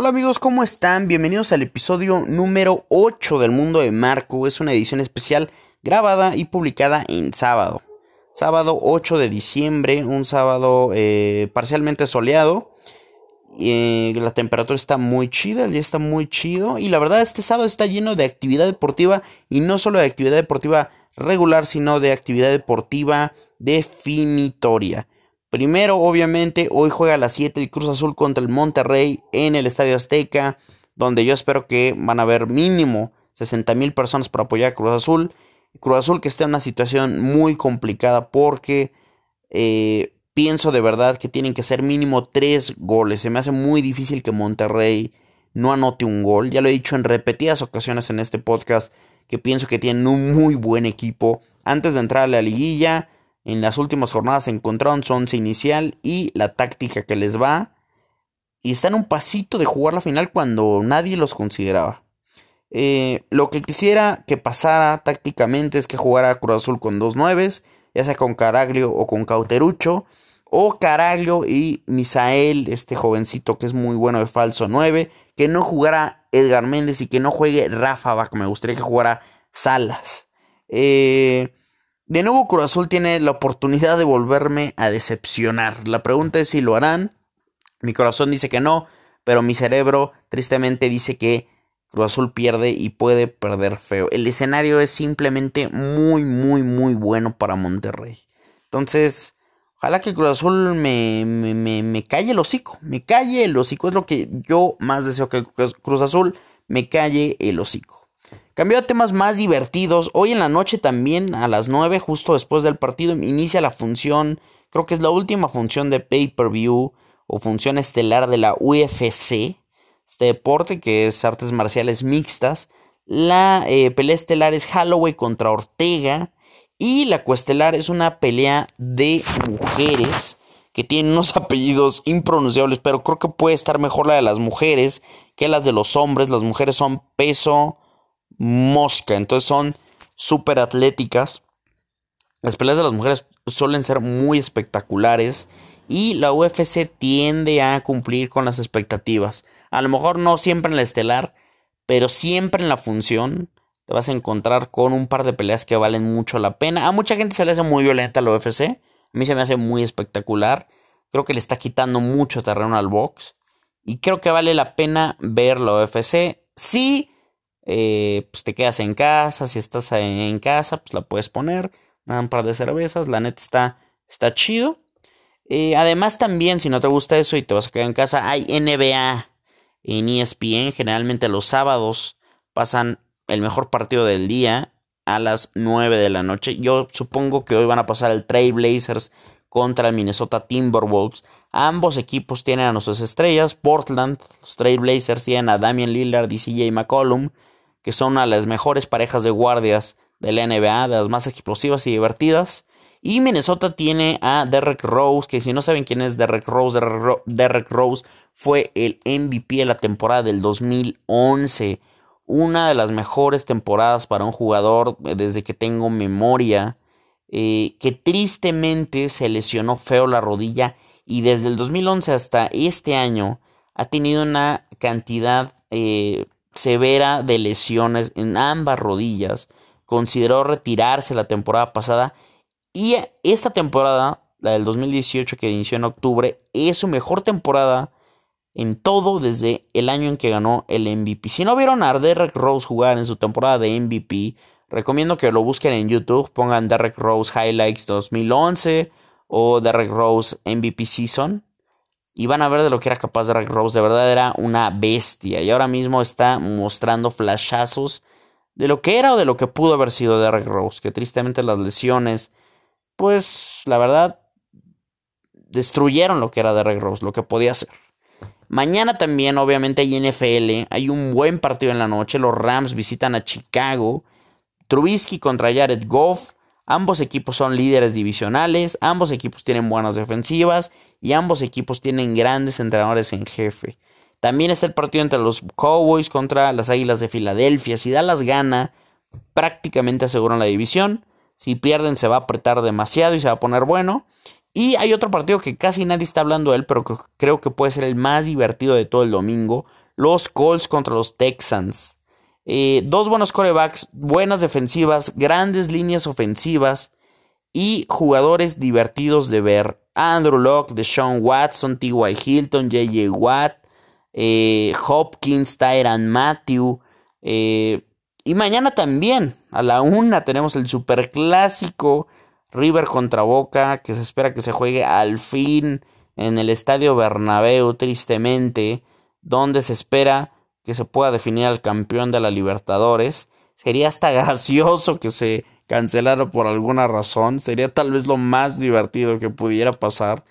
Hola amigos, ¿cómo están? Bienvenidos al episodio número 8 del Mundo de Marco. Es una edición especial grabada y publicada en sábado. Sábado 8 de diciembre, un sábado eh, parcialmente soleado. Eh, la temperatura está muy chida, el día está muy chido. Y la verdad, este sábado está lleno de actividad deportiva. Y no solo de actividad deportiva regular, sino de actividad deportiva definitoria. Primero, obviamente, hoy juega a las 7 el Cruz Azul contra el Monterrey en el Estadio Azteca, donde yo espero que van a haber mínimo 60 mil personas para apoyar a Cruz Azul. Cruz Azul que está en una situación muy complicada porque eh, pienso de verdad que tienen que ser mínimo 3 goles. Se me hace muy difícil que Monterrey no anote un gol. Ya lo he dicho en repetidas ocasiones en este podcast que pienso que tienen un muy buen equipo. Antes de entrar a la liguilla en las últimas jornadas encontraron su once inicial y la táctica que les va. Y están un pasito de jugar la final cuando nadie los consideraba. Eh, lo que quisiera que pasara tácticamente es que jugara Cruz Azul con dos nueves, ya sea con Caraglio o con Cauterucho, o Caraglio y Misael, este jovencito que es muy bueno de falso 9, que no jugara Edgar Méndez y que no juegue Rafa Bach, me gustaría que jugara Salas. Eh, de nuevo Cruz Azul tiene la oportunidad de volverme a decepcionar. La pregunta es si lo harán. Mi corazón dice que no, pero mi cerebro tristemente dice que Cruz Azul pierde y puede perder feo. El escenario es simplemente muy, muy, muy bueno para Monterrey. Entonces, ojalá que Cruz Azul me, me, me, calle el hocico. Me calle el hocico. Es lo que yo más deseo que Cruz Azul me calle el hocico. Cambió a temas más divertidos. Hoy en la noche también a las 9, justo después del partido, inicia la función, creo que es la última función de pay-per-view o función estelar de la UFC, este deporte que es artes marciales mixtas. La eh, pelea estelar es Holloway contra Ortega y la coestelar es una pelea de mujeres que tienen unos apellidos impronunciables, pero creo que puede estar mejor la de las mujeres que las de los hombres. Las mujeres son peso mosca. Entonces son súper atléticas. Las peleas de las mujeres suelen ser muy espectaculares. Y la UFC tiende a cumplir con las expectativas. A lo mejor no siempre en la estelar, pero siempre en la función te vas a encontrar con un par de peleas que valen mucho la pena. A mucha gente se le hace muy violenta la UFC. A mí se me hace muy espectacular. Creo que le está quitando mucho terreno al box. Y creo que vale la pena ver la UFC. Sí, eh, pues te quedas en casa, si estás en casa, pues la puedes poner, un par de cervezas, la neta está, está chido. Eh, además también, si no te gusta eso y te vas a quedar en casa, hay NBA en ESPN, generalmente los sábados pasan el mejor partido del día a las 9 de la noche. Yo supongo que hoy van a pasar el Trailblazers contra el Minnesota Timberwolves. Ambos equipos tienen a nuestras estrellas. Portland, los Trailblazers tienen a Damian Lillard y CJ McCollum que son una las mejores parejas de guardias de la NBA, de las más explosivas y divertidas. Y Minnesota tiene a Derrick Rose, que si no saben quién es Derrick Rose, Derrick Rose fue el MVP de la temporada del 2011. Una de las mejores temporadas para un jugador desde que tengo memoria. Eh, que tristemente se lesionó feo la rodilla y desde el 2011 hasta este año ha tenido una cantidad eh, severa de lesiones en ambas rodillas. Consideró retirarse la temporada pasada y esta temporada, la del 2018 que inició en octubre, es su mejor temporada en todo desde el año en que ganó el MVP. Si no vieron a Derek Rose jugar en su temporada de MVP, recomiendo que lo busquen en YouTube, pongan Derek Rose Highlights 2011 o Derek Rose MVP Season y van a ver de lo que era capaz de Rick Rose. De verdad era una bestia. Y ahora mismo está mostrando flashazos de lo que era o de lo que pudo haber sido Derrick Rose. Que tristemente las lesiones, pues la verdad, destruyeron lo que era Derrick Rose, lo que podía ser. Mañana también, obviamente, hay NFL. Hay un buen partido en la noche. Los Rams visitan a Chicago. Trubisky contra Jared Goff. Ambos equipos son líderes divisionales, ambos equipos tienen buenas defensivas y ambos equipos tienen grandes entrenadores en jefe. También está el partido entre los Cowboys contra las Águilas de Filadelfia. Si Dallas gana, prácticamente aseguran la división. Si pierden, se va a apretar demasiado y se va a poner bueno. Y hay otro partido que casi nadie está hablando de él, pero que creo que puede ser el más divertido de todo el domingo. los Colts contra los Texans. Eh, dos buenos corebacks, buenas defensivas, grandes líneas ofensivas y jugadores divertidos de ver. Andrew Locke, Deshaun Watson, T.Y. Hilton, J.J. Watt, eh, Hopkins, Tyran Matthew. Eh, y mañana también, a la una, tenemos el superclásico River contra Boca, que se espera que se juegue al fin en el Estadio Bernabéu, tristemente, donde se espera que se pueda definir al campeón de la Libertadores. Sería hasta gracioso que se cancelara por alguna razón. Sería tal vez lo más divertido que pudiera pasar.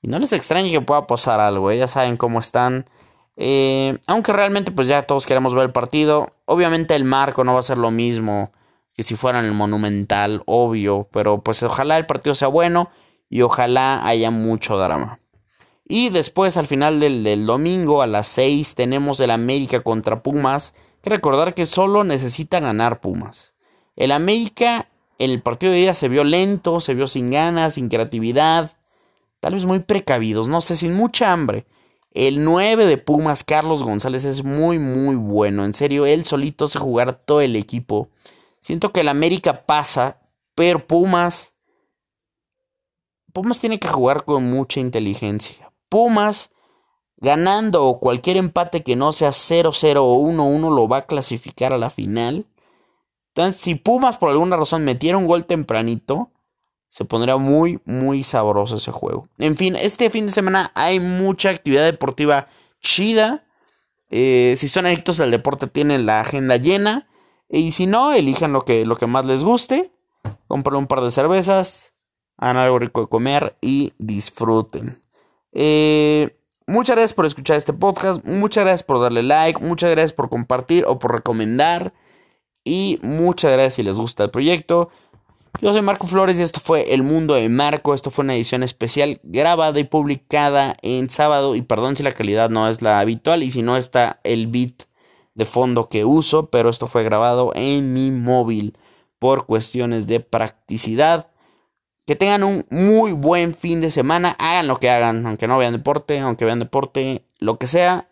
Y no les extrañe que pueda pasar algo, ¿eh? ya saben cómo están. Eh, aunque realmente pues ya todos queremos ver el partido. Obviamente el marco no va a ser lo mismo que si fueran el Monumental, obvio. Pero pues ojalá el partido sea bueno y ojalá haya mucho drama. Y después al final del, domingo a las 6 tenemos el América contra Pumas. Hay que recordar que solo necesita ganar Pumas. El América en el partido de día se vio lento, se vio sin ganas, sin creatividad. Tal vez muy precavidos, no sé, sin mucha hambre. El 9 de Pumas, Carlos González, es muy, muy bueno. En serio, él solito se jugar todo el equipo. Siento que el América pasa, pero Pumas. Pumas tiene que jugar con mucha inteligencia. Pumas, ganando o cualquier empate que no sea 0-0 o 1-1, lo va a clasificar a la final. Entonces, si Pumas por alguna razón metiera un gol tempranito, se pondría muy, muy sabroso ese juego. En fin, este fin de semana hay mucha actividad deportiva chida. Eh, si son adictos al deporte, tienen la agenda llena. Y si no, elijan lo que, lo que más les guste. Compren un par de cervezas. Hagan algo rico de comer y disfruten. Eh, muchas gracias por escuchar este podcast. Muchas gracias por darle like. Muchas gracias por compartir o por recomendar. Y muchas gracias si les gusta el proyecto. Yo soy Marco Flores y esto fue El Mundo de Marco. Esto fue una edición especial grabada y publicada en sábado. Y perdón si la calidad no es la habitual y si no está el beat de fondo que uso, pero esto fue grabado en mi móvil por cuestiones de practicidad. Que tengan un muy buen fin de semana, hagan lo que hagan, aunque no vean deporte, aunque vean deporte, lo que sea,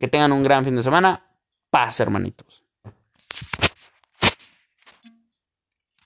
que tengan un gran fin de semana. Paz, hermanitos.